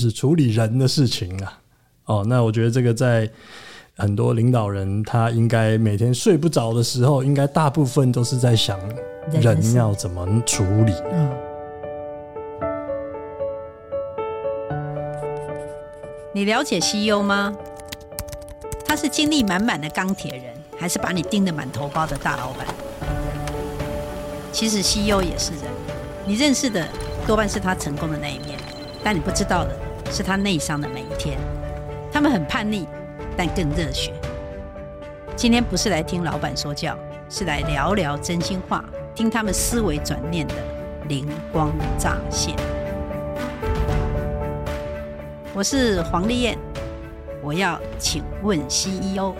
是处理人的事情啊。哦，那我觉得这个在很多领导人他应该每天睡不着的时候，应该大部分都是在想人要怎么处理。嗯，你了解 CEO 吗？他是精力满满的钢铁人，还是把你盯得满头包的大老板？其实 CEO 也是人，你认识的多半是他成功的那一面。但你不知道的是他内伤的每一天，他们很叛逆，但更热血。今天不是来听老板说教，是来聊聊真心话，听他们思维转念的灵光乍现。我是黄丽燕，我要请问 CEO。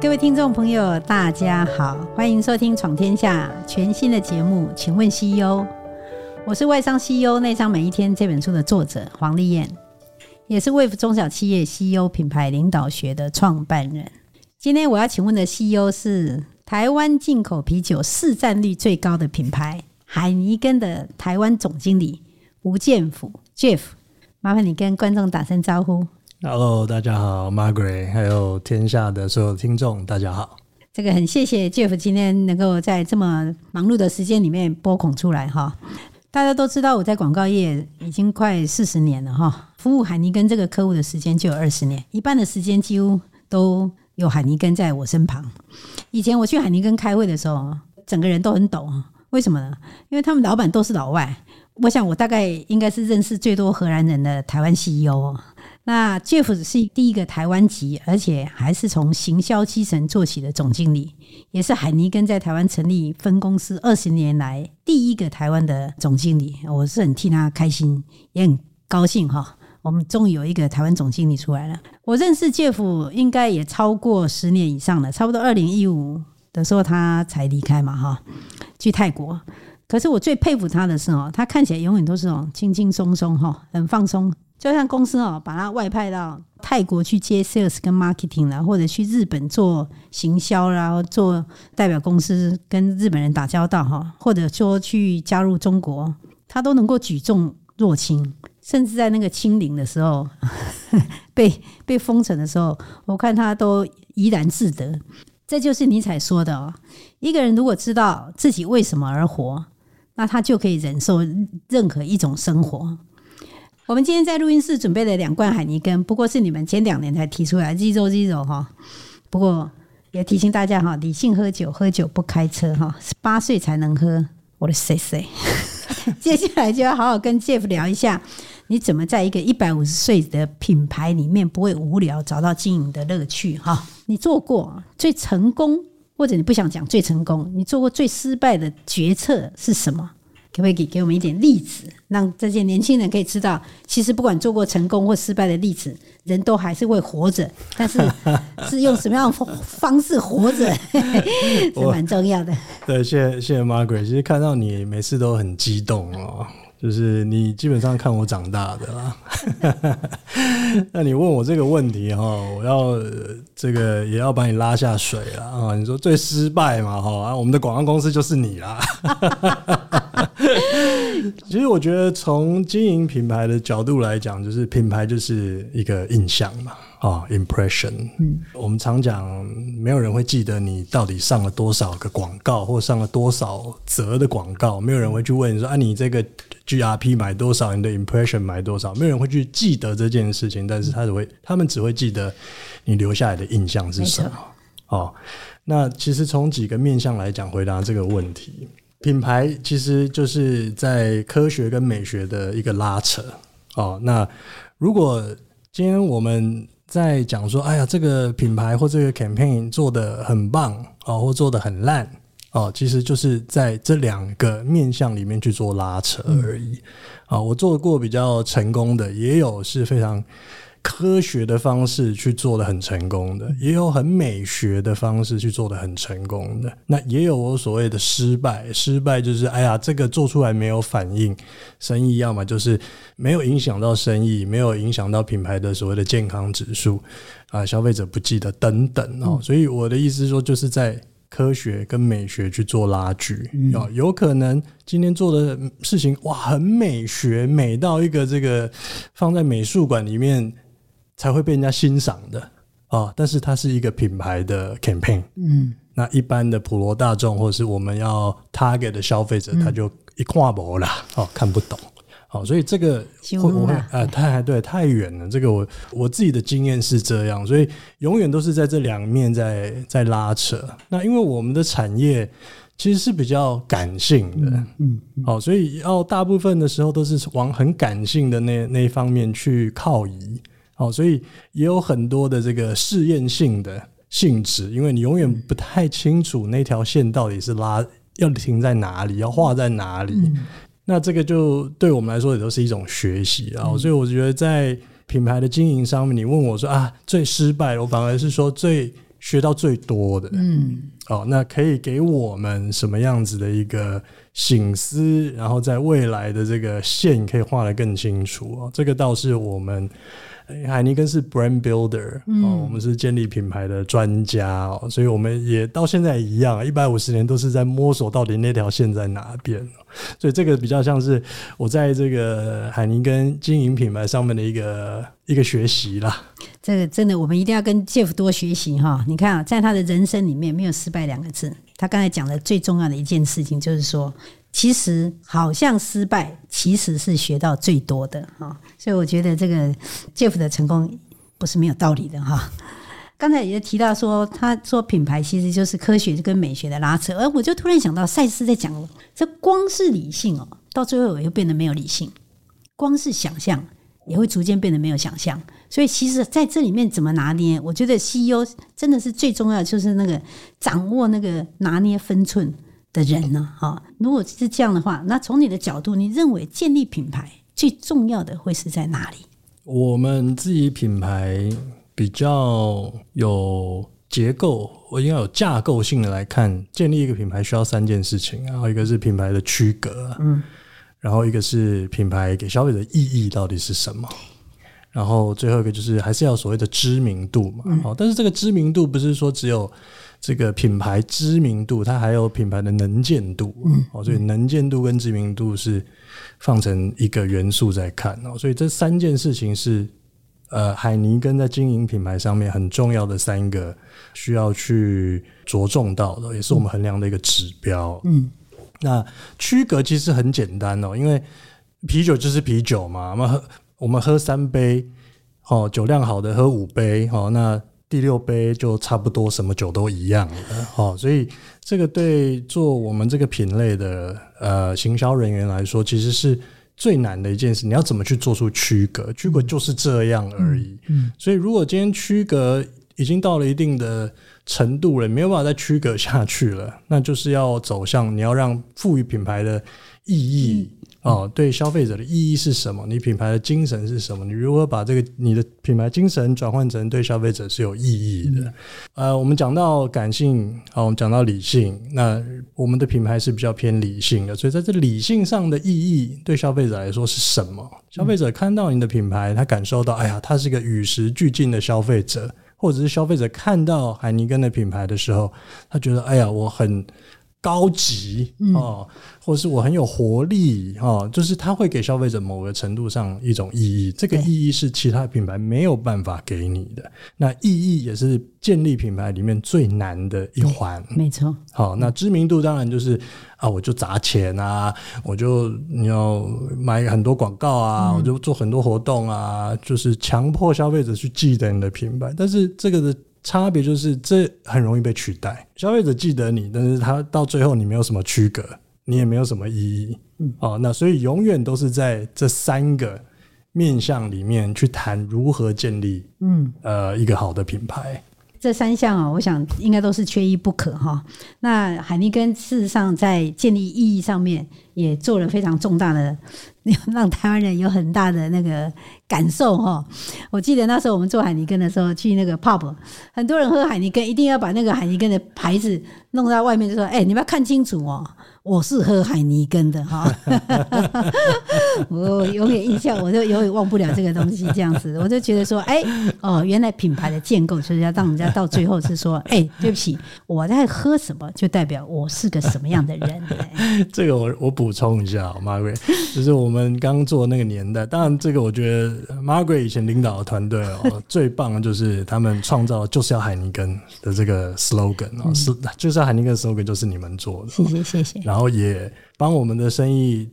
各位听众朋友，大家好，欢迎收听《闯天下》全新的节目。请问 CEO，我是外商 CEO 内商每一天这本书的作者黄丽燕，也是 Wave 中小企业 CEO 品牌领导学的创办人。今天我要请问的 CEO 是台湾进口啤酒市占率最高的品牌海尼根的台湾总经理吴建甫 Jeff，麻烦你跟观众打声招呼。Hello，大家好，Margaret，还有天下的所有听众，大家好。这个很谢谢 Jeff 今天能够在这么忙碌的时间里面拨空出来哈。大家都知道我在广告业已经快四十年了哈，服务海尼根这个客户的时间就有二十年，一半的时间几乎都有海尼根在我身旁。以前我去海尼根开会的时候，整个人都很抖，为什么呢？因为他们老板都是老外，我想我大概应该是认识最多荷兰人的台湾 CEO。那 Jeff 是第一个台湾籍，而且还是从行销基层做起的总经理，也是海尼根在台湾成立分公司二十年来第一个台湾的总经理。我是很替他开心，也很高兴哈。我们终于有一个台湾总经理出来了。我认识 Jeff 应该也超过十年以上了，差不多二零一五的时候他才离开嘛哈，去泰国。可是我最佩服他的是哦，他看起来永远都是哦轻轻松松哈，很放松。就像公司哦，把他外派到泰国去接 sales 跟 marketing 啦，或者去日本做行销啦，做代表公司跟日本人打交道哈，或者说去加入中国，他都能够举重若轻，甚至在那个清零的时候，被被封城的时候，我看他都怡然自得。这就是尼采说的哦，一个人如果知道自己为什么而活，那他就可以忍受任何一种生活。我们今天在录音室准备了两罐海尼根，不过是你们前两年才提出来，Zero Zero 哈。不过也提醒大家哈，理性喝酒，喝酒不开车哈，十八岁才能喝。我的 say say，接下来就要好好跟 Jeff 聊一下，你怎么在一个一百五十岁的品牌里面不会无聊，找到经营的乐趣哈？你做过最成功，或者你不想讲最成功，你做过最失败的决策是什么？可不可以给给我们一点例子，让这些年轻人可以知道，其实不管做过成功或失败的例子，人都还是会活着，但是 是用什么样的方式活着，是蛮重要的。对，谢谢谢谢 Margaret，其实看到你每次都很激动哦。就是你基本上看我长大的啦，那你问我这个问题哈，我要这个也要把你拉下水了啊！你说最失败嘛哈啊，我们的广告公司就是你啦。其实我觉得从经营品牌的角度来讲，就是品牌就是一个印象嘛。啊、oh，impression，嗯，我们常讲，没有人会记得你到底上了多少个广告，或上了多少则的广告，没有人会去问说啊，你这个 GRP 买多少，你的 impression 买多少，没有人会去记得这件事情，但是他只会，他们只会记得你留下来的印象是什么。哦，那其实从几个面向来讲，回答这个问题，品牌其实就是在科学跟美学的一个拉扯。哦，那如果今天我们在讲说，哎呀，这个品牌或这个 campaign 做的很棒哦，或做的很烂哦，其实就是在这两个面向里面去做拉扯而已啊。我做过比较成功的，也有是非常。科学的方式去做的很成功的，也有很美学的方式去做的很成功的。那也有我所谓的失败，失败就是哎呀，这个做出来没有反应，生意要么就是没有影响到生意，没有影响到品牌的所谓的健康指数啊，消费者不记得等等哦。所以我的意思说，就是在科学跟美学去做拉锯。啊，嗯、有可能今天做的事情哇，很美学，美到一个这个放在美术馆里面才会被人家欣赏的。啊，但是它是一个品牌的 campaign，嗯，那一般的普罗大众或者是我们要 target 的消费者，他就一看不啦，哦，看不懂。好，所以这个会我会呃太对太远了。这个我我自己的经验是这样，所以永远都是在这两面在在拉扯。那因为我们的产业其实是比较感性的，嗯，好，所以要大部分的时候都是往很感性的那那一方面去靠移。好，所以也有很多的这个试验性的性质，因为你永远不太清楚那条线到底是拉要停在哪里，要画在哪里。嗯那这个就对我们来说也都是一种学习啊，所以我觉得在品牌的经营上面，你问我说啊，最失败，我反而是说最学到最多的，嗯，哦，那可以给我们什么样子的一个醒思，然后在未来的这个线可以画得更清楚啊，这个倒是我们。海尼根是 brand builder，嗯，我们是建立品牌的专家哦，所以我们也到现在一样，一百五十年都是在摸索到底那条线在哪边。所以这个比较像是我在这个海尼根经营品牌上面的一个一个学习啦。这个真的，我们一定要跟 Jeff 多学习哈。你看啊，在他的人生里面没有失败两个字。他刚才讲的最重要的一件事情就是说。其实好像失败，其实是学到最多的哈，所以我觉得这个 Jeff 的成功不是没有道理的哈。刚才也提到说，他说品牌其实就是科学跟美学的拉扯，而我就突然想到赛斯在讲，这光是理性哦，到最后也会变得没有理性；光是想象也会逐渐变得没有想象。所以其实在这里面怎么拿捏，我觉得 CEO 真的是最重要，就是那个掌握那个拿捏分寸。的人呢？哈，如果是这样的话，那从你的角度，你认为建立品牌最重要的会是在哪里？我们自己品牌比较有结构，我应该有架构性的来看，建立一个品牌需要三件事情，然后一个是品牌的区隔，嗯，然后一个是品牌给消费者意义到底是什么，然后最后一个就是还是要所谓的知名度嘛，好，但是这个知名度不是说只有。这个品牌知名度，它还有品牌的能见度，哦，所以能见度跟知名度是放成一个元素在看哦，所以这三件事情是呃海尼根在经营品牌上面很重要的三个需要去着重到的，也是我们衡量的一个指标。嗯，那区隔其实很简单哦，因为啤酒就是啤酒嘛，我们喝我们喝三杯，哦，酒量好的喝五杯，哦，那。第六杯就差不多什么酒都一样了，哦，所以这个对做我们这个品类的呃行销人员来说，其实是最难的一件事。你要怎么去做出区隔？区隔就是这样而已。嗯，所以如果今天区隔已经到了一定的程度了，没有办法再区隔下去了，那就是要走向你要让赋予品牌的意义。哦，对消费者的意义是什么？你品牌的精神是什么？你如何把这个你的品牌精神转换成对消费者是有意义的？呃，我们讲到感性，好，我们讲到理性，那我们的品牌是比较偏理性的，所以在这理性上的意义对消费者来说是什么？消费者看到你的品牌，他感受到，哎呀，他是一个与时俱进的消费者，或者是消费者看到海尼根的品牌的时候，他觉得，哎呀，我很。高级哦，或者是我很有活力哦，就是它会给消费者某个程度上一种意义，这个意义是其他品牌没有办法给你的。那意义也是建立品牌里面最难的一环，没错。好，那知名度当然就是啊，我就砸钱啊，我就你要买很多广告啊，我就做很多活动啊，就是强迫消费者去记得你的品牌，但是这个的。差别就是这很容易被取代，消费者记得你，但是他到最后你没有什么区隔，你也没有什么意义。嗯，哦，那所以永远都是在这三个面向里面去谈如何建立，嗯，呃，一个好的品牌。这三项啊，我想应该都是缺一不可哈。那海尼根事实上在建立意义上面也做了非常重大的，让台湾人有很大的那个感受哈。我记得那时候我们做海尼根的时候，去那个 pub，很多人喝海尼根，一定要把那个海尼根的牌子弄到外面，就说：“哎、你们要看清楚哦。”我是喝海尼根的哈，我永远印象，我就永远忘不了这个东西。这样子，我就觉得说，哎，哦，原来品牌的建构就是要让人家到最后是说，哎，对不起，我在喝什么，就代表我是个什么样的人。这个我我补充一下，Margaret，就是我们刚做那个年代，当然这个我觉得 Margaret 以前领导的团队哦，最棒的就是他们创造就是要海尼根的这个 slogan 哦，是就是要海尼根 slogan 就是你们做的。谢谢谢谢。然后也帮我们的生意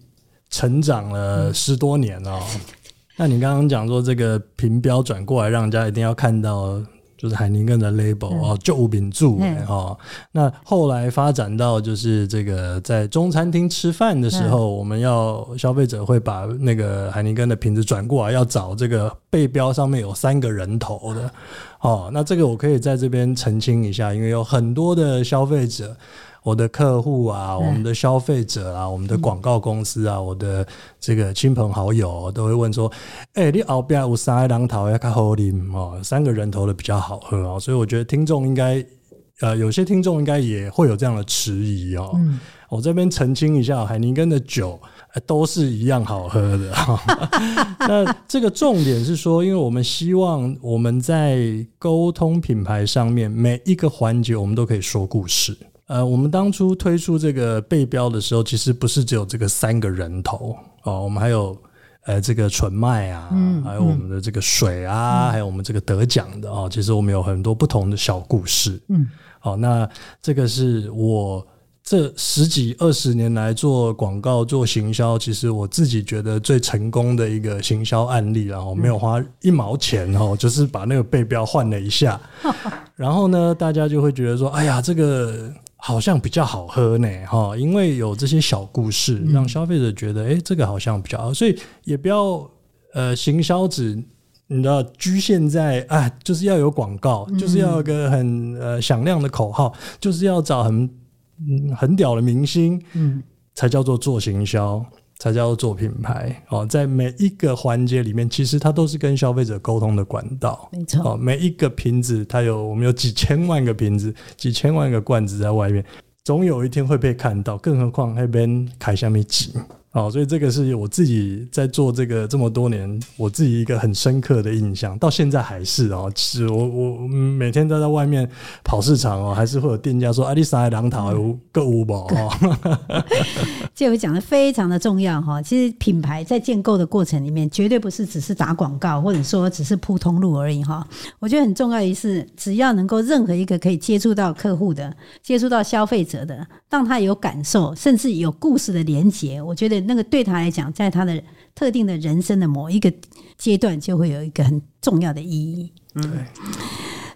成长了十多年哦。那你刚刚讲说这个评标转过来，让人家一定要看到就是海宁根的 label 哦，就无名注哦。那后来发展到就是这个在中餐厅吃饭的时候，我们要消费者会把那个海宁根的瓶子转过来，要找这个背标上面有三个人头的哦。那这个我可以在这边澄清一下，因为有很多的消费者。我的客户啊，我们的消费者啊，我们的广告公司啊，我的这个亲朋好友都会问说：“哎，你后边有三个人头要较好啉哦，三个人头的比较好喝哦。”所以我觉得听众应该，呃，有些听众应该也会有这样的迟疑哦。我这边澄清一下，海尼根的酒都是一样好喝的。那这个重点是说，因为我们希望我们在沟通品牌上面每一个环节，我们都可以说故事。呃，我们当初推出这个背标的时候，其实不是只有这个三个人头哦，我们还有呃这个纯麦啊，嗯、还有我们的这个水啊，嗯、还有我们这个得奖的哦，其实我们有很多不同的小故事。嗯，好，那这个是我这十几二十年来做广告做行销，其实我自己觉得最成功的一个行销案例，然后没有花一毛钱哦，就是把那个背标换了一下，然后呢，大家就会觉得说，哎呀，这个。好像比较好喝呢，哈，因为有这些小故事，让消费者觉得，哎、欸，这个好像比较好，所以也不要呃，行销只你知道局限在啊，就是要有广告，就是要有个很呃响亮的口号，就是要找很嗯很屌的明星，嗯，才叫做做行销。才叫做品牌哦，在每一个环节里面，其实它都是跟消费者沟通的管道。没错，哦，每一个瓶子，它有我们有几千万个瓶子，几千万个罐子在外面，总有一天会被看到。更何况那边开下面挤。哦，所以这个是我自己在做这个这么多年，我自己一个很深刻的印象，到现在还是哦。其实我我每天都在外面跑市场哦，还是会有店家说：“阿丽莎的两套有购物宝。”哦，这回讲的非常的重要哈。其实品牌在建构的过程里面，绝对不是只是打广告，或者说只是铺通路而已哈。我觉得很重要的是，只要能够任何一个可以接触到客户的、接触到消费者的，让他有感受，甚至有故事的连接，我觉得。那个对他来讲，在他的特定的人生的某一个阶段，就会有一个很重要的意义。嗯，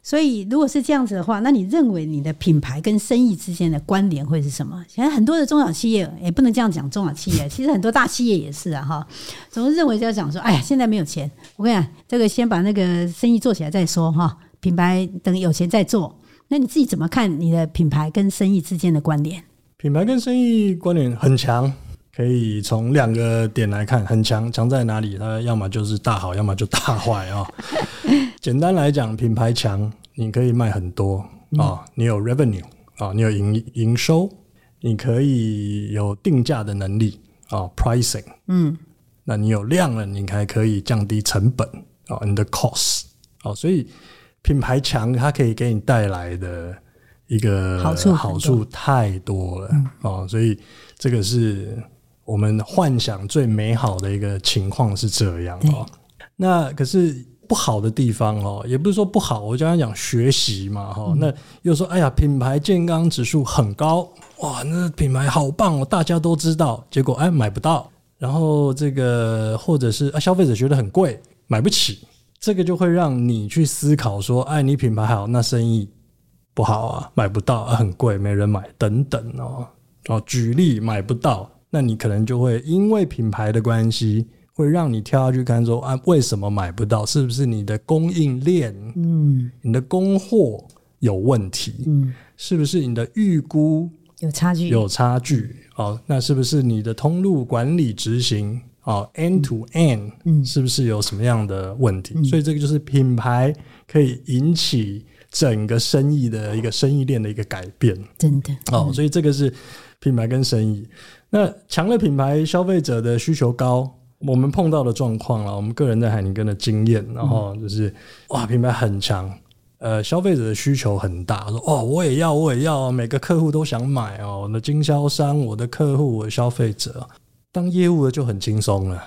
所以如果是这样子的话，那你认为你的品牌跟生意之间的关联会是什么？现在很多的中小企业也不能这样讲，中小企业其实很多大企业也是啊，哈，总是认为就要讲说，哎呀，现在没有钱，我跟你讲，这个先把那个生意做起来再说哈，品牌等有钱再做。那你自己怎么看你的品牌跟生意之间的关联？品牌跟生意关联很强。可以从两个点来看，很强，强在哪里？它要么就是大好，要么就大坏啊。简单来讲，品牌强，你可以卖很多啊，你有 revenue 啊，你有营营收，你可以有定价的能力啊，pricing，嗯，那你有量了，你还可以降低成本啊，你的 cost 啊，所以品牌强，它可以给你带来的一个好处好处太多了啊，所以这个是。我们幻想最美好的一个情况是这样哦，那可是不好的地方哦，也不是说不好，我刚刚讲学习嘛哈，那又说哎呀，品牌健康指数很高哇，那品牌好棒哦，大家都知道，结果哎买不到，然后这个或者是啊消费者觉得很贵，买不起，这个就会让你去思考说，哎，你品牌好，那生意不好啊，买不到啊，很贵，没人买等等哦。哦，举例买不到。那你可能就会因为品牌的关系，会让你跳下去看说啊，为什么买不到？是不是你的供应链，嗯，你的供货有问题？嗯，是不是你的预估有差距？有差距。哦，那是不是你的通路管理执行哦，end to end，嗯，是不是有什么样的问题？嗯、所以这个就是品牌可以引起整个生意的一个生意链的一个改变，真的哦。所以这个是品牌跟生意。那强的品牌，消费者的需求高，我们碰到的状况了，我们个人在海宁根的经验，然后就是哇，品牌很强，呃，消费者的需求很大，说哦，我也要，我也要，每个客户都想买哦，我的经销商、我的客户、我的消费者，当业务的就很轻松了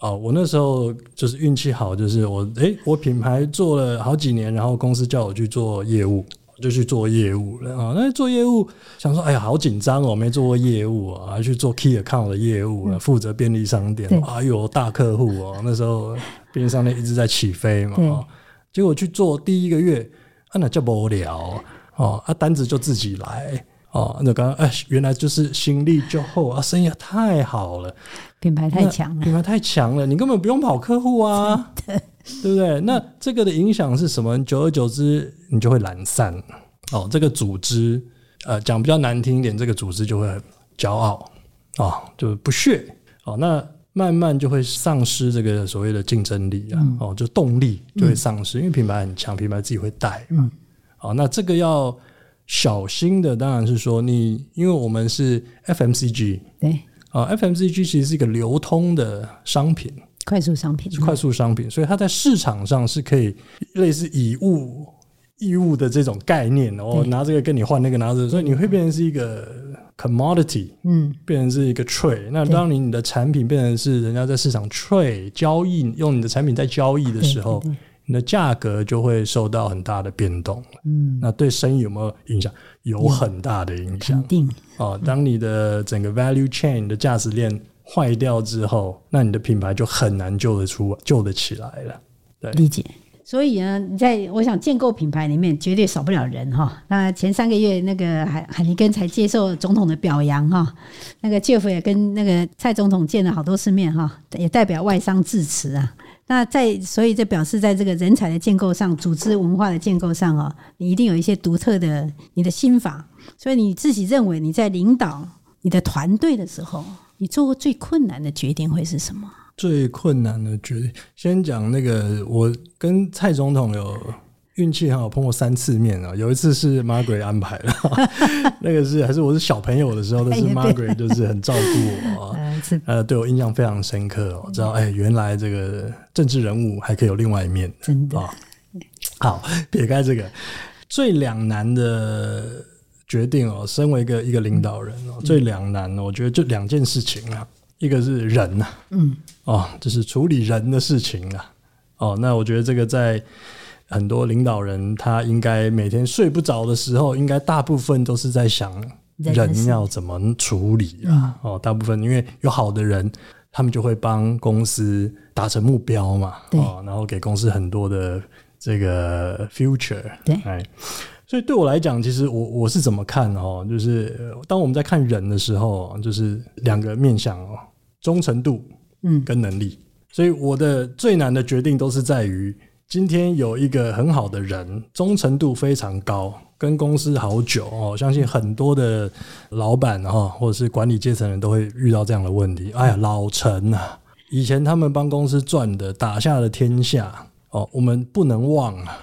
哦。我那时候就是运气好，就是我诶、欸，我品牌做了好几年，然后公司叫我去做业务。就去做业务了。啊！那做业务想说，哎呀，好紧张哦，没做过业务啊，还去做 key account 的业务啊，负责便利商店，哎呦，大客户哦，那时候便利商店一直在起飞嘛，结果去做第一个月，啊，那叫无聊哦，啊，单子就自己来哦，那刚刚哎，原来就是心力就厚啊，生意太好了，品牌太强了，品牌太强了，你根本不用跑客户啊。对不对？那这个的影响是什么？久而久之，你就会懒散哦。这个组织，呃，讲比较难听一点，这个组织就会很骄傲哦，就不屑哦。那慢慢就会丧失这个所谓的竞争力啊，嗯、哦，就动力就会丧失，嗯、因为品牌很强，品牌自己会带。嗯，好、哦，那这个要小心的，当然是说你，因为我们是 FMCG，对，啊、哦，FMCG 其实是一个流通的商品。快速商品快速商品，所以它在市场上是可以类似以物易物的这种概念，哦拿这个跟你换那个拿这个，所以你会变成是一个 commodity，嗯，变成是一个 trade。那当你你的产品变成是人家在市场 trade 交易，用你的产品在交易的时候，你的价格就会受到很大的变动。嗯，那对生意有没有影响？有很大的影响。肯定哦，当你的整个 value chain 的价值链。坏掉之后，那你的品牌就很难救得出、救得起来了。对，理解。所以呢，你在我想建构品牌里面，绝对少不了人哈。那前三个月，那个海海尼根才接受总统的表扬哈。那个 Jeff 也跟那个蔡总统见了好多次面哈，也代表外商致辞啊。那在所以这表示，在这个人才的建构上、组织文化的建构上哦，你一定有一些独特的你的心法。所以你自己认为你在领导你的团队的时候。你做过最困难的决定会是什么？最困难的决定，先讲那个，我跟蔡总统有运气很好，碰过三次面啊。有一次是 Margaret 安排的，那个是还是我是小朋友的时候，但是 Margaret 就是很照顾我，呃，对我印象非常深刻。我知道，哎，原来这个政治人物还可以有另外一面，真的。好，撇开这个最两难的。决定哦，身为一个一个领导人哦，嗯、最两难，我觉得就两件事情啊，一个是人呐，嗯，哦，就是处理人的事情啊，哦，那我觉得这个在很多领导人他应该每天睡不着的时候，应该大部分都是在想人要怎么处理啊，哦，大部分因为有好的人，他们就会帮公司达成目标嘛，对。哦，然后给公司很多的这个 future，对，哎。所以对我来讲，其实我我是怎么看哦？就是当我们在看人的时候，就是两个面向哦，忠诚度，嗯，跟能力。所以我的最难的决定都是在于，今天有一个很好的人，忠诚度非常高，跟公司好久哦。相信很多的老板哈，或者是管理阶层人都会遇到这样的问题。哎呀，老陈啊，以前他们帮公司赚的，打下了天下哦，我们不能忘啊。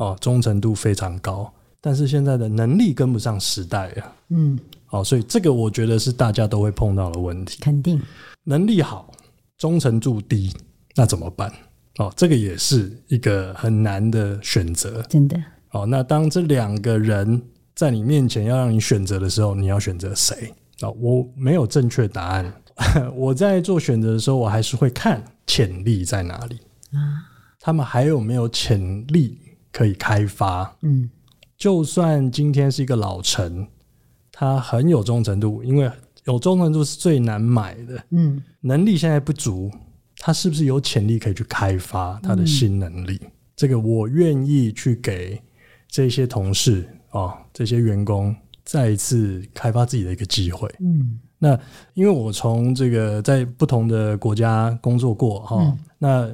哦，忠诚度非常高，但是现在的能力跟不上时代啊。嗯，哦，所以这个我觉得是大家都会碰到的问题。肯定能力好，忠诚度低，那怎么办？哦，这个也是一个很难的选择。真的。哦，那当这两个人在你面前要让你选择的时候，你要选择谁？哦，我没有正确答案。我在做选择的时候，我还是会看潜力在哪里啊？他们还有没有潜力？可以开发，嗯，就算今天是一个老陈，他很有忠诚度，因为有忠诚度是最难买的，嗯，能力现在不足，他是不是有潜力可以去开发他的新能力？嗯、这个我愿意去给这些同事哦，这些员工再一次开发自己的一个机会，嗯，那因为我从这个在不同的国家工作过哈，嗯、那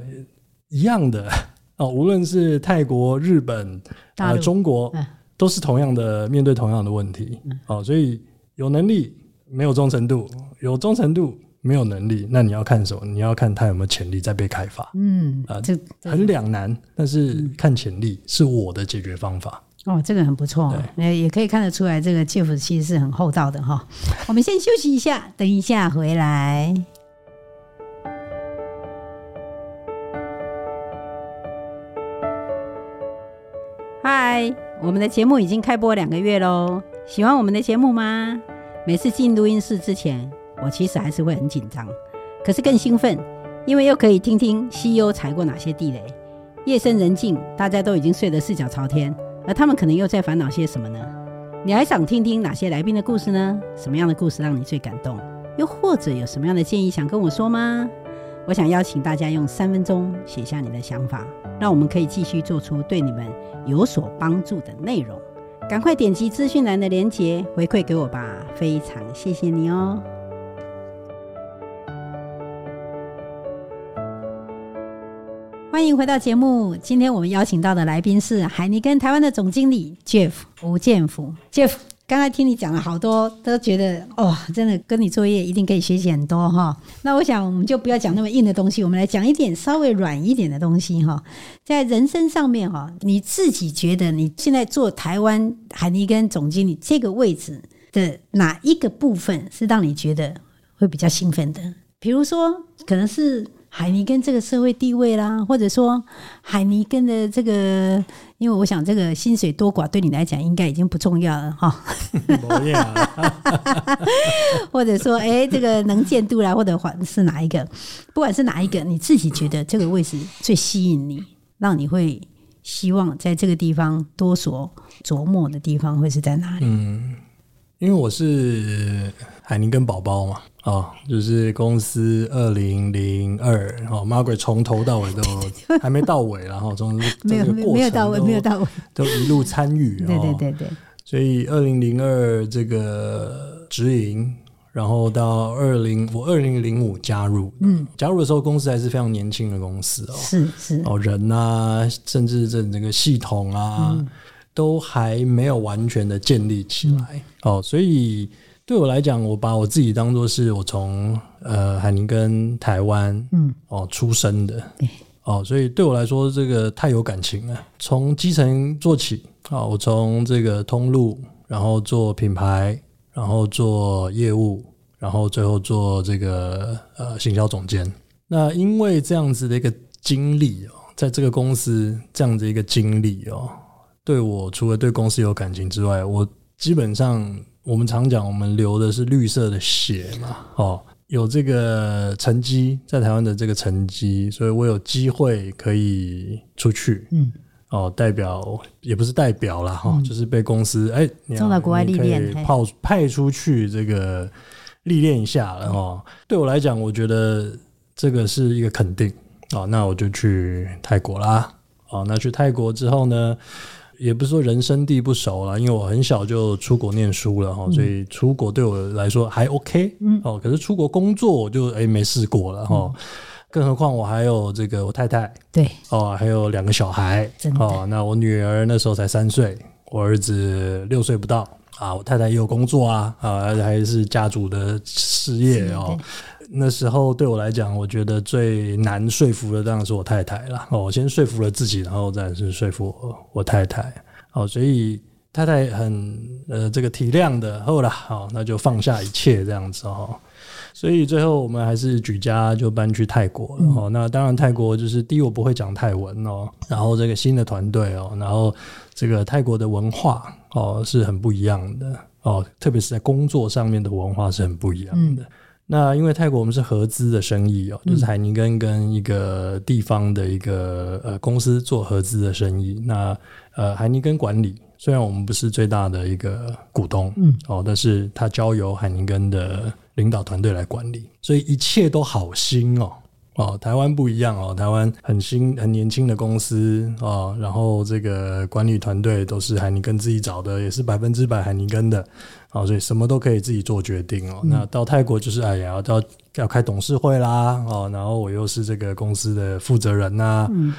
一样的。哦，无论是泰国、日本、啊中国，嗯、都是同样的面对同样的问题。嗯、哦，所以有能力没有忠诚度，有忠诚度没有能力，那你要看什么？你要看他有没有潜力在被开发。嗯啊，这很两难，但是看潜力是我的解决方法。哦，这个很不错，那也可以看得出来，这个 Jeff 其实是很厚道的哈。我们先休息一下，等一下回来。嗨，我们的节目已经开播两个月喽，喜欢我们的节目吗？每次进录音室之前，我其实还是会很紧张，可是更兴奋，因为又可以听听 CEO 踩过哪些地雷。夜深人静，大家都已经睡得四脚朝天。而他们可能又在烦恼些什么呢？你还想听听哪些来宾的故事呢？什么样的故事让你最感动？又或者有什么样的建议想跟我说吗？我想邀请大家用三分钟写下你的想法，让我们可以继续做出对你们有所帮助的内容。赶快点击资讯栏的链接回馈给我吧，非常谢谢你哦。欢迎回到节目。今天我们邀请到的来宾是海尼根台湾的总经理 Jeff 吴建福。Jeff，刚才听你讲了好多，都觉得哦，真的跟你作业一定可以学习很多哈。那我想我们就不要讲那么硬的东西，我们来讲一点稍微软一点的东西哈。在人生上面哈，你自己觉得你现在做台湾海尼根总经理这个位置的哪一个部分是让你觉得会比较兴奋的？比如说，可能是。海尼根这个社会地位啦，或者说海尼根的这个，因为我想这个薪水多寡对你来讲应该已经不重要了哈。或者说，哎、欸，这个能见度啦，或者是哪一个？不管是哪一个，你自己觉得这个位置最吸引你，让你会希望在这个地方多所琢磨的地方会是在哪里？嗯，因为我是海尼根宝宝嘛。哦，就是公司二零零二，哦，Margaret 从头到尾都还没到尾，然后从没有没有到尾，没有到尾，都一路参与。对对对对。所以二零零二这个直营，然后到二零我二零零五加入，嗯，加入的时候公司还是非常年轻的公司哦，是是。哦人啊，甚至这整个系统啊，嗯、都还没有完全的建立起来，嗯、哦，所以。对我来讲，我把我自己当做是我从呃海宁跟台湾嗯哦出生的哦，所以对我来说这个太有感情了。从基层做起啊，我从这个通路，然后做品牌，然后做业务，然后最后做这个呃行销总监。那因为这样子的一个经历哦，在这个公司这样子一个经历哦，对我除了对公司有感情之外，我基本上。我们常讲，我们流的是绿色的血嘛，哦，有这个成绩，在台湾的这个成绩，所以我有机会可以出去，嗯，哦，代表也不是代表啦，哈、嗯，就是被公司哎，送到国外历练，派派出去这个历练一下了，哈，对我来讲，我觉得这个是一个肯定，哦，那我就去泰国啦，哦，那去泰国之后呢？也不是说人生地不熟了，因为我很小就出国念书了哈，嗯、所以出国对我来说还 OK，嗯，哦，可是出国工作我就哎没试过了哈，嗯、更何况我还有这个我太太，对，哦，还有两个小孩，哦，那我女儿那时候才三岁，我儿子六岁不到啊，我太太也有工作啊，啊，还是家族的事业哦。那时候对我来讲，我觉得最难说服的当然是我太太了。哦，我先说服了自己，然后再是说服我，我太太。哦，所以太太很呃这个体谅的，后来好，那就放下一切这样子哦。所以最后我们还是举家就搬去泰国了。哦，嗯，那当然泰国就是第一我不会讲泰文哦，然后这个新的团队哦，然后这个泰国的文化哦是很不一样的哦，特别是在工作上面的文化是很不一样的。嗯那因为泰国我们是合资的生意哦，就是海尼根跟一个地方的一个呃公司做合资的生意。那呃海尼根管理，虽然我们不是最大的一个股东，嗯，哦，但是他交由海尼根的领导团队来管理，所以一切都好新哦。哦，台湾不一样哦，台湾很新、很年轻的公司哦，然后这个管理团队都是海尼根自己找的，也是百分之百海尼根的，哦，所以什么都可以自己做决定哦。嗯、那到泰国就是哎呀，要要开董事会啦，哦，然后我又是这个公司的负责人呐、啊，嗯、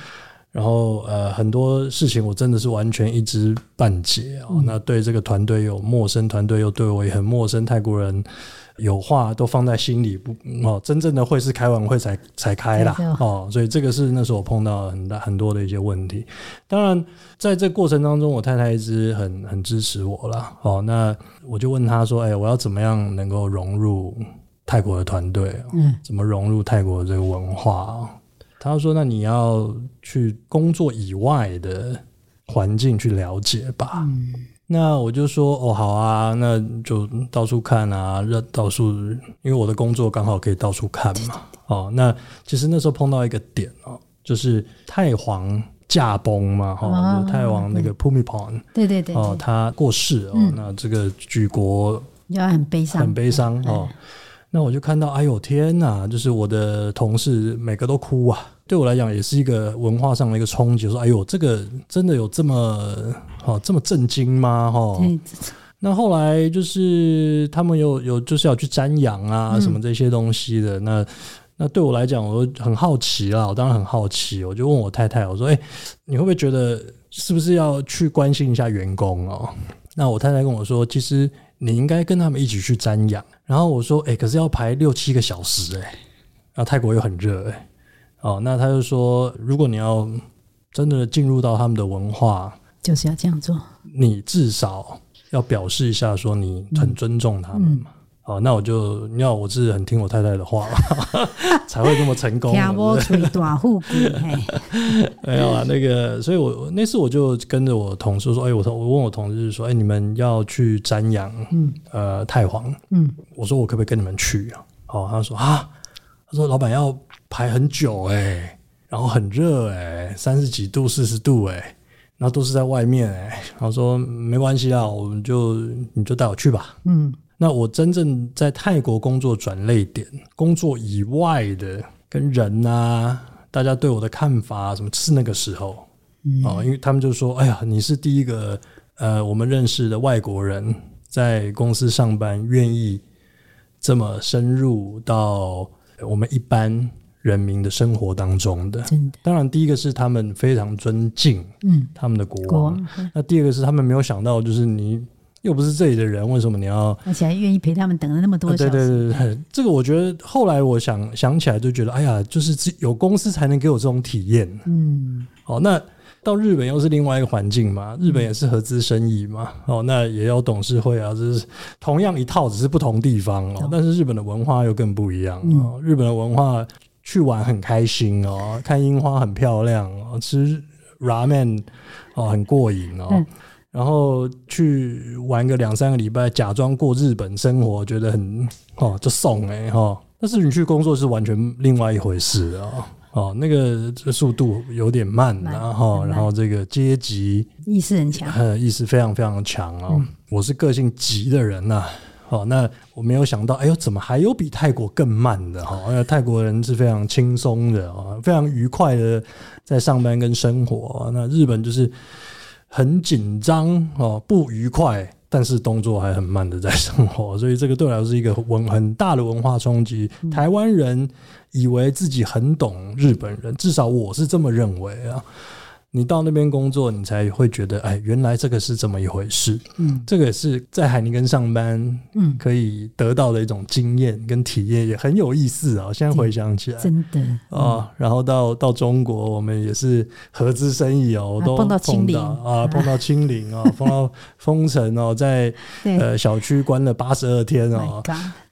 然后呃很多事情我真的是完全一知半解哦。嗯、那对这个团队有陌生，团队又对我也很陌生，泰国人。有话都放在心里，不哦，真正的会是开完会才才开啦哦，所以这个是那时候我碰到很大很多的一些问题。当然，在这过程当中，我太太一直很很支持我啦。哦。那我就问他说：“哎，我要怎么样能够融入泰国的团队？嗯，怎么融入泰国的这个文化？”他说：“那你要去工作以外的环境去了解吧。”嗯那我就说哦，好啊，那就到处看啊，到处，因为我的工作刚好可以到处看嘛。哦，那其实那时候碰到一个点哦，就是太皇驾崩嘛，哈、哦，就太皇那个 Pumipon，对对对，哦，他过世哦，嗯、那这个举国要很悲伤，很悲伤哦。那我就看到，哎呦天哪，就是我的同事每个都哭啊。对我来讲也是一个文化上的一个冲击。说，哎呦，这个真的有这么哦这么震惊吗？哈，那后来就是他们有有就是要去瞻仰啊什么这些东西的。嗯、那那对我来讲，我很好奇啦，我当然很好奇，我就问我太太，我说，哎，你会不会觉得是不是要去关心一下员工哦？那我太太跟我说，其实你应该跟他们一起去瞻仰。然后我说，哎，可是要排六七个小时，哎，然后泰国又很热，哎。哦，那他就说，如果你要真的进入到他们的文化，就是要这样做。你至少要表示一下，说你很尊重他们嘛。嗯嗯、哦，那我就你要我是很听我太太的话，才会这么成功。听我吹 没有啊，那个，所以我那次我就跟着我同事说，哎，我我问我同事说，哎，你们要去瞻仰，嗯，呃，太皇，嗯，我说我可不可以跟你们去啊？哦，他说啊，他说老板要。排很久哎、欸，然后很热哎、欸，三十几度、四十度哎、欸，然后都是在外面哎、欸。然后说没关系啊，我们就你就带我去吧。嗯，那我真正在泰国工作转类点，工作以外的跟人啊，大家对我的看法什么，是那个时候。嗯，哦，因为他们就说：“哎呀，你是第一个呃，我们认识的外国人在公司上班，愿意这么深入到我们一般。”人民的生活当中的，真的。当然，第一个是他们非常尊敬，嗯，他们的国王。国王嗯、那第二个是他们没有想到，就是你又不是这里的人，为什么你要？而且还愿意陪他们等了那么多小时。啊、对对对对，这个我觉得后来我想想起来就觉得，哎呀，就是有公司才能给我这种体验。嗯，好，那到日本又是另外一个环境嘛，日本也是合资生意嘛，哦，那也有董事会啊，就是同样一套，只是不同地方哦。但是日本的文化又更不一样哦，日本的文化。去玩很开心哦，看樱花很漂亮哦，吃 ramen 哦很过瘾哦，嗯、然后去玩个两三个礼拜，假装过日本生活，觉得很哦就送哎哈，但是你去工作是完全另外一回事哦哦，那个速度有点慢，然后然后这个阶级意识很强，呃意识非常非常强哦，嗯、我是个性急的人呐、啊。好，那我没有想到，哎呦，怎么还有比泰国更慢的哈？泰国人是非常轻松的啊，非常愉快的在上班跟生活。那日本就是很紧张哦，不愉快，但是动作还很慢的在生活，所以这个对我来说是一个文很大的文化冲击。台湾人以为自己很懂日本人，至少我是这么认为啊。你到那边工作，你才会觉得，哎，原来这个是这么一回事。嗯，这个也是在海宁根上班，嗯，可以得到的一种经验跟体验，也很有意思啊。现在回想起来，真的啊、哦。然后到到中国，我们也是合资生意哦，都碰到清零啊，碰到清零啊，碰到封城哦，在呃小区关了八十二天哦，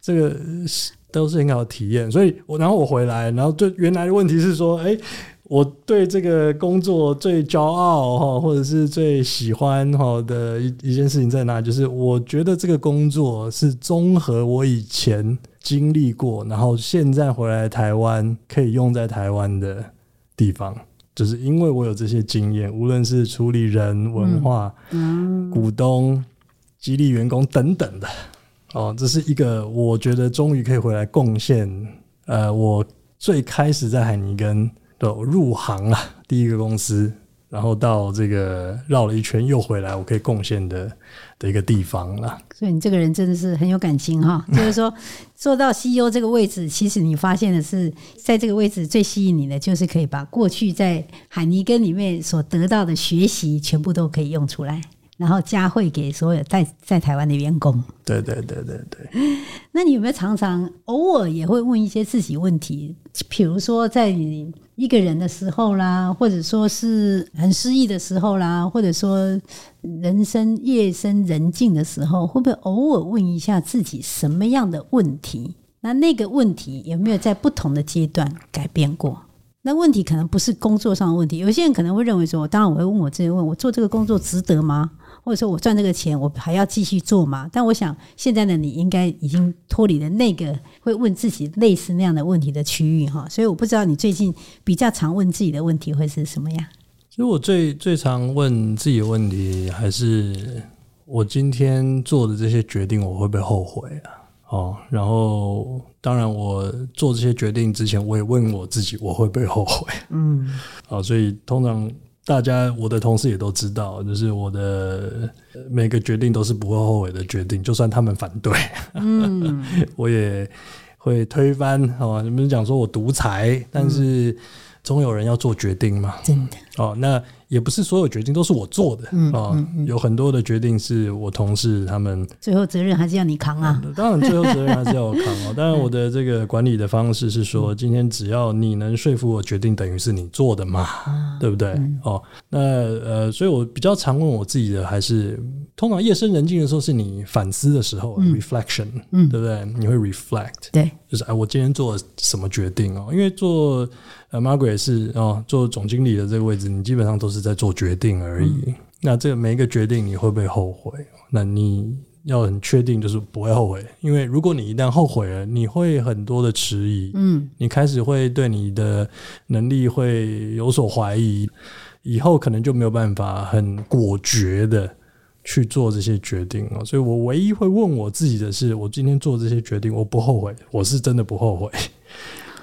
这个是都是很好的体验。所以我然后我回来，然后就原来的问题是说，哎。我对这个工作最骄傲哈，或者是最喜欢哈的一一件事情在哪？就是我觉得这个工作是综合我以前经历过，然后现在回来台湾可以用在台湾的地方，就是因为我有这些经验，无论是处理人、文化、嗯、股东、激励员工等等的哦，这是一个我觉得终于可以回来贡献。呃，我最开始在海尼根。入行啊，第一个公司然后到这个绕了一圈又回来，我可以贡献的的一个地方了。所以你这个人真的是很有感情哈，就是说 做到 CEO 这个位置，其实你发现的是，在这个位置最吸引你的，就是可以把过去在海尼根里面所得到的学习，全部都可以用出来。然后加惠给所有在在台湾的员工。对对对对对。那你有没有常常偶尔也会问一些自己问题？比如说在你一个人的时候啦，或者说是很失意的时候啦，或者说人生夜深人静的时候，会不会偶尔问一下自己什么样的问题？那那个问题有没有在不同的阶段改变过？那问题可能不是工作上的问题，有些人可能会认为说，当然我会问我自己问，我做这个工作值得吗？或者说我赚这个钱，我还要继续做吗？但我想现在呢，你应该已经脱离了那个会问自己类似那样的问题的区域哈。所以我不知道你最近比较常问自己的问题会是什么样？其实我最最常问自己的问题，还是我今天做的这些决定，我会不会后悔啊？哦，然后当然我做这些决定之前，我也问我自己，我会不会后悔？嗯，好，所以通常。大家，我的同事也都知道，就是我的每个决定都是不会后悔的决定，就算他们反对，嗯，我也会推翻。好吧，你们讲说我独裁，但是总有人要做决定嘛，真的。哦，那。也不是所有决定都是我做的啊、嗯嗯嗯，有很多的决定是我同事他们。最后责任还是要你扛啊！当然，最后责任还是要我扛哦。当然，我的这个管理的方式是说，今天只要你能说服我决定，等于是你做的嘛，嗯、对不对？哦，那呃，所以我比较常问我自己的，还是通常夜深人静的时候，是你反思的时候、嗯、，reflection，嗯，对不对？你会 reflect，对，就是哎，我今天做了什么决定哦？因为做。呃，Margaret 是哦，做总经理的这个位置，你基本上都是在做决定而已。嗯、那这个每一个决定，你会不会后悔？那你要很确定，就是不会后悔。因为如果你一旦后悔了，你会很多的迟疑，嗯，你开始会对你的能力会有所怀疑，以后可能就没有办法很果决的去做这些决定了。所以我唯一会问我自己的是，我今天做这些决定，我不后悔，我是真的不后悔。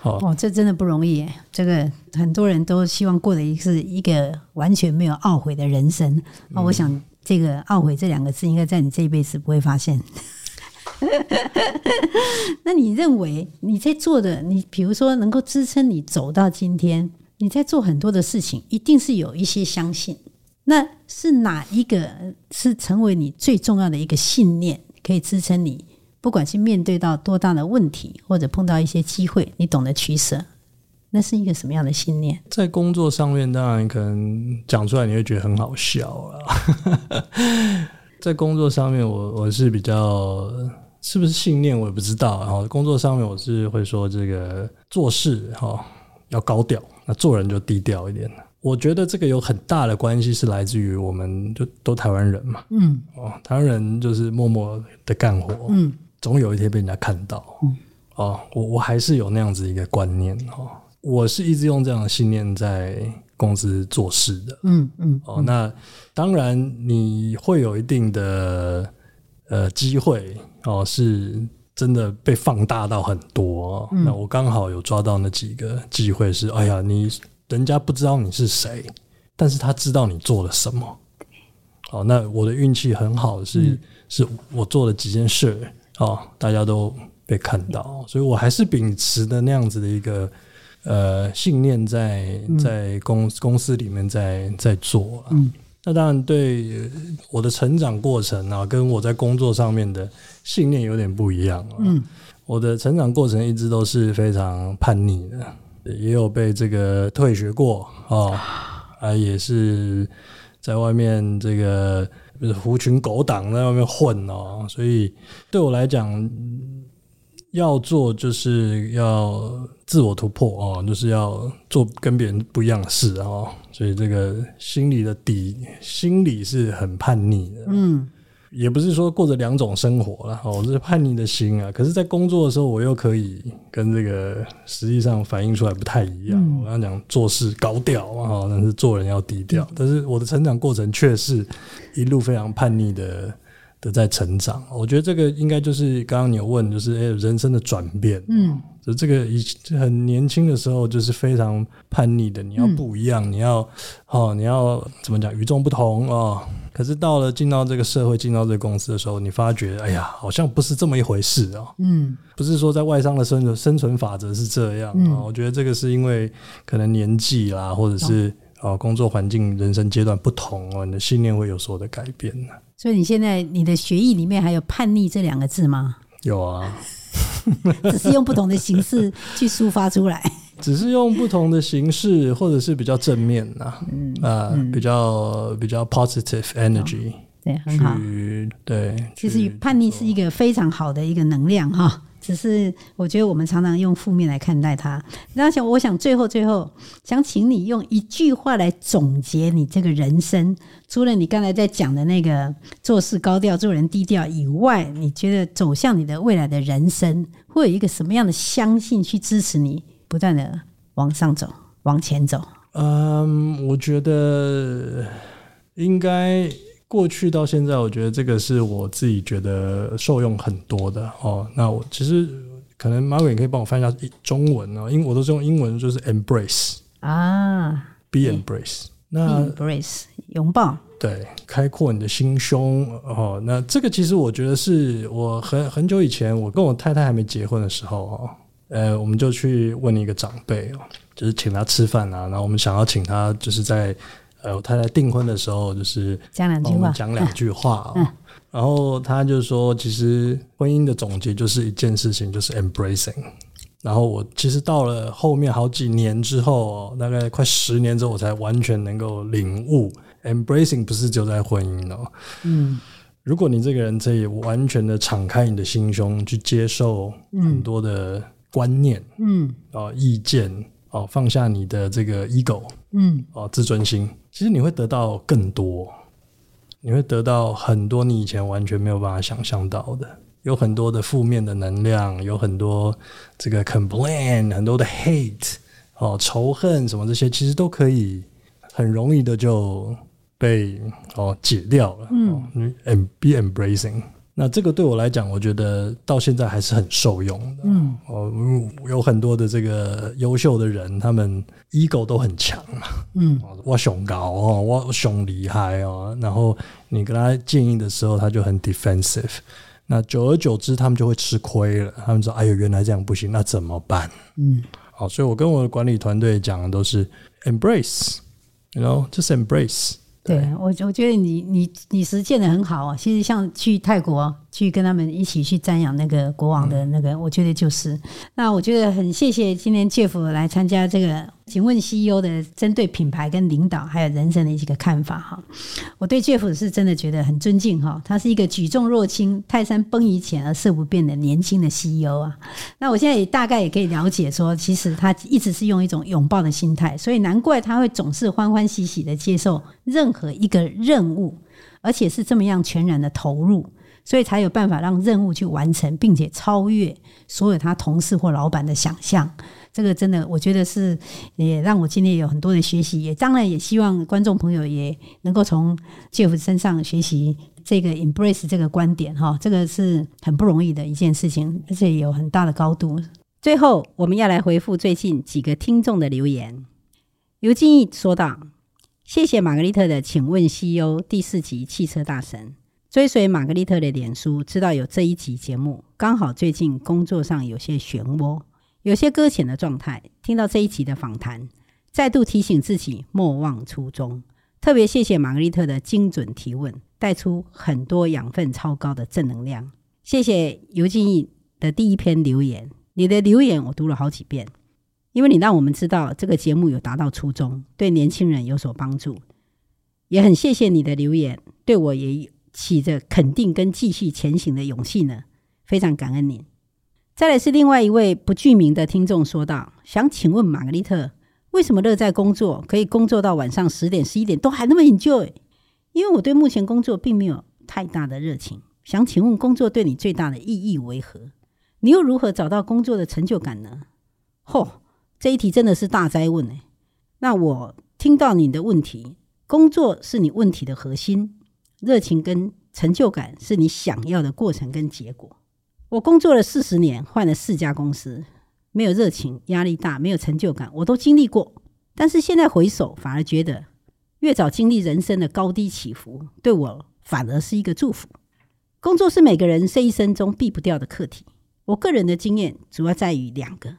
哦，这真的不容易耶。这个很多人都希望过的是一个完全没有懊悔的人生。那、嗯、我想，这个懊悔这两个字，应该在你这一辈子不会发现。那你认为你在做的，你比如说能够支撑你走到今天，你在做很多的事情，一定是有一些相信。那是哪一个是成为你最重要的一个信念，可以支撑你？不管是面对到多大的问题，或者碰到一些机会，你懂得取舍，那是一个什么样的信念？在工作上面，当然可能讲出来你会觉得很好笑啊。在工作上面，我我是比较是不是信念，我也不知道。然后工作上面，我是会说这个做事哈要高调，那做人就低调一点。我觉得这个有很大的关系，是来自于我们就都台湾人嘛。嗯，哦，台湾人就是默默的干活。嗯。总有一天被人家看到，嗯，哦，我我还是有那样子一个观念哦，我是一直用这样的信念在公司做事的，嗯嗯，哦，那当然你会有一定的呃机会哦，是真的被放大到很多，哦。嗯，那我刚好有抓到那几个机会是，哎呀，你人家不知道你是谁，但是他知道你做了什么，哦，那我的运气很好是，是是我做了几件事。哦，大家都被看到，所以我还是秉持的那样子的一个呃信念在，在在公公司里面在在做。嗯，那当然对我的成长过程啊，跟我在工作上面的信念有点不一样。嗯，我的成长过程一直都是非常叛逆的，也有被这个退学过哦，啊，也是在外面这个。就是狐群狗党在外面混哦，所以对我来讲，要做就是要自我突破哦，就是要做跟别人不一样的事哦，所以这个心里的底，心里是很叛逆的，嗯。也不是说过着两种生活了，哦，这是叛逆的心啊。可是，在工作的时候，我又可以跟这个实际上反映出来不太一样。嗯、我刚刚讲做事高调啊，但是做人要低调。但是我的成长过程却是一路非常叛逆的的在成长。我觉得这个应该就是刚刚你有问，就是诶人生的转变。嗯，就这个以很年轻的时候就是非常叛逆的，你要不一样，嗯、你要哦，你要怎么讲与众不同哦。可是到了进到这个社会，进到这个公司的时候，你发觉，哎呀，好像不是这么一回事哦。嗯，不是说在外商的生存生存法则是这样啊。我觉得这个是因为可能年纪啦，或者是哦工作环境、人生阶段不同哦，你的信念会有所的改变呢。所以你现在你的学艺里面还有叛逆这两个字吗？有啊。只是用不同的形式去抒发出来，只是用不同的形式，或者是比较正面呐，嗯啊、比较比较 positive energy，、哦、对，很好，对，其实叛逆是一个非常好的一个能量哈。只是我觉得我们常常用负面来看待它。那想，我想最后最后想请你用一句话来总结你这个人生。除了你刚才在讲的那个做事高调、做人低调以外，你觉得走向你的未来的人生，会有一个什么样的相信去支持你不断的往上走、往前走？嗯，我觉得应该。过去到现在，我觉得这个是我自己觉得受用很多的哦。那我其实可能 Margaret 可以帮我翻一下中文哦，因为我都是用英文，就是 embrace 啊，be embrace，那 embrace 拥抱，对，开阔你的心胸哦。那这个其实我觉得是我很很久以前，我跟我太太还没结婚的时候哦，呃，我们就去问一个长辈哦，就是请他吃饭啊，然后我们想要请他就是在。呃，我太太订婚的时候，就是讲两句话，讲两句话哦，然后他就说，其实婚姻的总结就是一件事情，就是 embracing。然后我其实到了后面好几年之后，大概快十年之后，我才完全能够领悟，embracing 不是就在婚姻哦。嗯，如果你这个人可以完全的敞开你的心胸，去接受很多的观念，嗯，哦，意见，哦，放下你的这个 ego，嗯，哦，自尊心。其实你会得到更多，你会得到很多你以前完全没有办法想象到的，有很多的负面的能量，有很多这个 complain，很多的 hate 哦，仇恨什么这些，其实都可以很容易的就被哦解掉了。嗯，你 and be embracing。那这个对我来讲，我觉得到现在还是很受用的。嗯，哦，有很多的这个优秀的人，他们 ego 都很强嘛。嗯，我熊高哦，我熊厉害哦。然后你跟他建议的时候，他就很 defensive。那久而久之，他们就会吃亏了。他们说：“哎呦，原来这样不行，那怎么办？”嗯，好，所以我跟我的管理团队讲的都是 embrace，you know，just embrace。对，我我觉得你你你实践的很好啊。其实像去泰国去跟他们一起去瞻仰那个国王的那个，嗯、我觉得就是。那我觉得很谢谢今天 Jeff 来参加这个。请问 CEO 的针对品牌跟领导还有人生的一个看法哈，我对 Jeff 是真的觉得很尊敬哈，他是一个举重若轻、泰山崩于前而色不变的年轻的 CEO 啊。那我现在也大概也可以了解说，其实他一直是用一种拥抱的心态，所以难怪他会总是欢欢喜喜的接受任何一个任务，而且是这么样全然的投入，所以才有办法让任务去完成，并且超越所有他同事或老板的想象。这个真的，我觉得是也让我今天有很多的学习，也当然也希望观众朋友也能够从 Jeff 身上学习这个 embrace 这个观点哈，这个是很不容易的一件事情，而且有很大的高度。最后，我们要来回复最近几个听众的留言。尤金义说道：“谢谢玛格丽特的，请问 CEO 第四集汽车大神，追随玛格丽特的脸书，知道有这一集节目，刚好最近工作上有些漩涡。”有些搁浅的状态，听到这一期的访谈，再度提醒自己莫忘初衷。特别谢谢玛格丽特的精准提问，带出很多养分超高的正能量。谢谢尤静义的第一篇留言，你的留言我读了好几遍，因为你让我们知道这个节目有达到初衷，对年轻人有所帮助。也很谢谢你的留言，对我也有起着肯定跟继续前行的勇气呢，非常感恩您。再来是另外一位不具名的听众说道：“想请问玛格丽特，为什么乐在工作可以工作到晚上十点、十一点都还那么 enjoy？因为我对目前工作并没有太大的热情。想请问，工作对你最大的意义为何？你又如何找到工作的成就感呢？”嚯，这一题真的是大哉问哎！那我听到你的问题，工作是你问题的核心，热情跟成就感是你想要的过程跟结果。我工作了四十年，换了四家公司，没有热情，压力大，没有成就感，我都经历过。但是现在回首，反而觉得越早经历人生的高低起伏，对我反而是一个祝福。工作是每个人这一生中避不掉的课题。我个人的经验主要在于两个：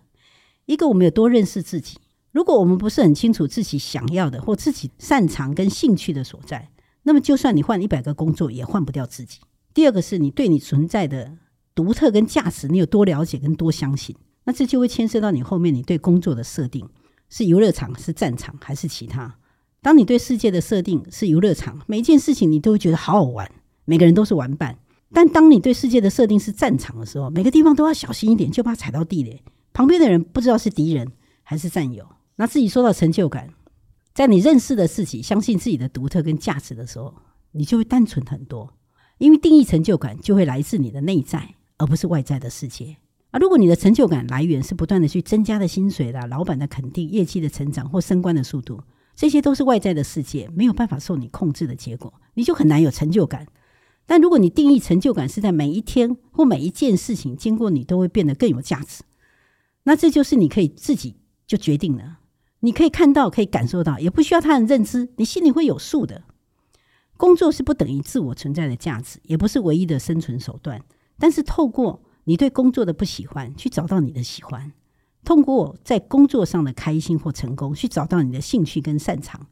一个，我们有多认识自己。如果我们不是很清楚自己想要的或自己擅长跟兴趣的所在，那么就算你换一百个工作，也换不掉自己。第二个是你对你存在的独特跟价值，你有多了解跟多相信，那这就会牵涉到你后面你对工作的设定是游乐场、是战场还是其他。当你对世界的设定是游乐场，每一件事情你都会觉得好好玩，每个人都是玩伴。但当你对世界的设定是战场的时候，每个地方都要小心一点，就怕踩到地雷。旁边的人不知道是敌人还是战友。那自己说到成就感，在你认识的自己、相信自己的独特跟价值的时候，你就会单纯很多。因为定义成就感就会来自你的内在，而不是外在的世界。而如果你的成就感来源是不断的去增加的薪水啦、老板的肯定、业绩的成长或升官的速度，这些都是外在的世界，没有办法受你控制的结果，你就很难有成就感。但如果你定义成就感是在每一天或每一件事情经过你都会变得更有价值，那这就是你可以自己就决定了。你可以看到，可以感受到，也不需要他人认知，你心里会有数的。工作是不等于自我存在的价值，也不是唯一的生存手段。但是透过你对工作的不喜欢，去找到你的喜欢；通过在工作上的开心或成功，去找到你的兴趣跟擅长。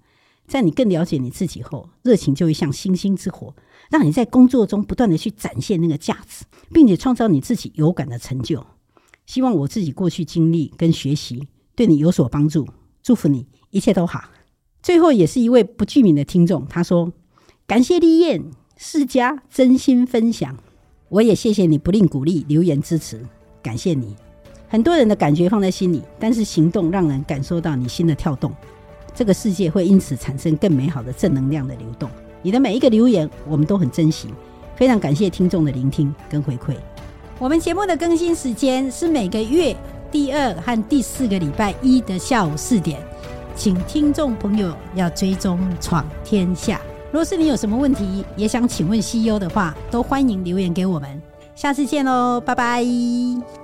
在你更了解你自己后，热情就会像星星之火，让你在工作中不断的去展现那个价值，并且创造你自己有感的成就。希望我自己过去经历跟学习对你有所帮助。祝福你一切都好。最后也是一位不具名的听众，他说：“感谢丽燕世家真心分享，我也谢谢你不吝鼓励留言支持，感谢你。很多人的感觉放在心里，但是行动让人感受到你心的跳动，这个世界会因此产生更美好的正能量的流动。你的每一个留言，我们都很珍惜，非常感谢听众的聆听跟回馈。我们节目的更新时间是每个月。”第二和第四个礼拜一的下午四点，请听众朋友要追踪闯天下。若是你有什么问题，也想请问西优的话，都欢迎留言给我们。下次见喽，拜拜。